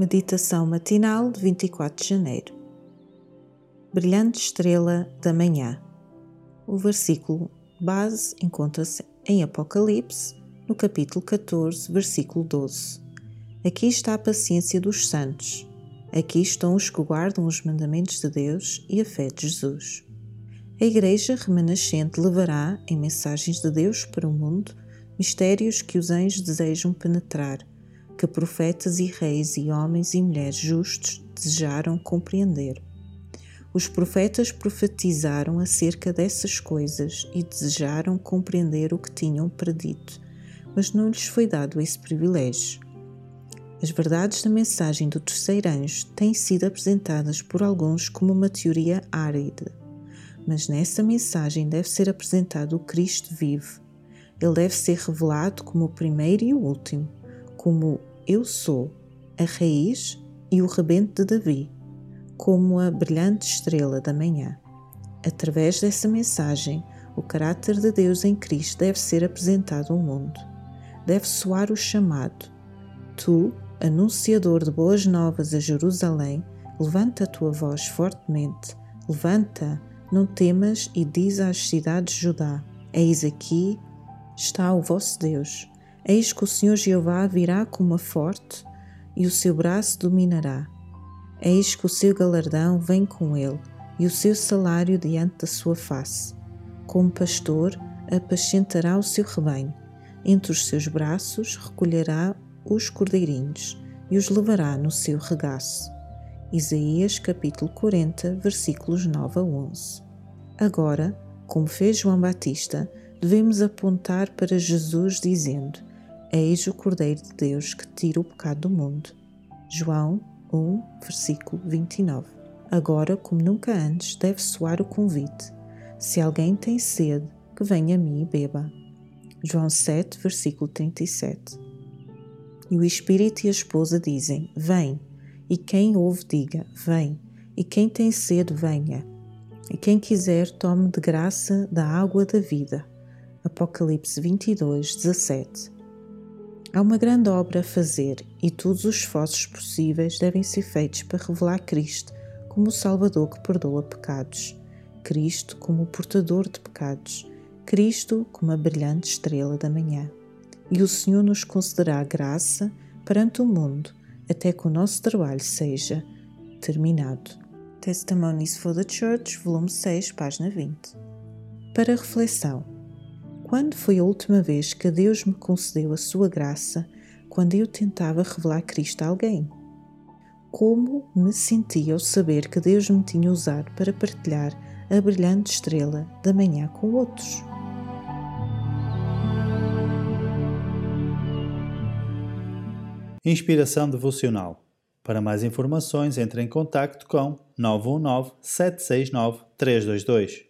Meditação matinal de 24 de janeiro. Brilhante estrela da manhã. O versículo base encontra-se em Apocalipse, no capítulo 14, versículo 12. Aqui está a paciência dos santos. Aqui estão os que guardam os mandamentos de Deus e a fé de Jesus. A Igreja remanescente levará, em mensagens de Deus para o mundo, mistérios que os anjos desejam penetrar, que profetas e reis e homens e mulheres justos desejaram compreender. Os profetas profetizaram acerca dessas coisas e desejaram compreender o que tinham predito, mas não lhes foi dado esse privilégio. As verdades da mensagem do terceiro anjo têm sido apresentadas por alguns como uma teoria árida, mas nessa mensagem deve ser apresentado o Cristo vivo, ele deve ser revelado como o primeiro e o último, como eu sou, a raiz e o rebento de Davi, como a brilhante estrela da manhã. Através dessa mensagem, o caráter de Deus em Cristo deve ser apresentado ao mundo. Deve soar o chamado: Tu, anunciador de boas novas a Jerusalém, levanta a tua voz fortemente, levanta, não temas e diz às cidades de Judá: Eis aqui está o vosso Deus. Eis que o Senhor Jeová virá com uma forte e o seu braço dominará. Eis que o seu galardão vem com ele e o seu salário diante da sua face. Como pastor, apacentará o seu rebanho. Entre os seus braços recolherá os cordeirinhos e os levará no seu regaço. Isaías capítulo 40, versículos 9 a 11. Agora, como fez João Batista, devemos apontar para Jesus dizendo: Eis o Cordeiro de Deus que tira o pecado do mundo. João 1, versículo 29. Agora, como nunca antes, deve soar o convite: Se alguém tem sede, que venha a mim e beba. João 7, versículo 37. E o Espírito e a esposa dizem: Vem. E quem ouve, diga: Vem. E quem tem sede, venha. E quem quiser, tome de graça da água da vida. Apocalipse 22, 17. Há uma grande obra a fazer e todos os esforços possíveis devem ser feitos para revelar Cristo como o Salvador que perdoa pecados, Cristo como o portador de pecados, Cristo como a brilhante estrela da manhã. E o Senhor nos concederá graça perante o mundo até que o nosso trabalho seja terminado. Testimonies for the Church, volume 6, página 20. Para reflexão. Quando foi a última vez que Deus me concedeu a sua graça quando eu tentava revelar Cristo a alguém? Como me senti ao saber que Deus me tinha usado para partilhar a brilhante estrela da manhã com outros? Inspiração devocional. Para mais informações, entre em contato com 919 769 322.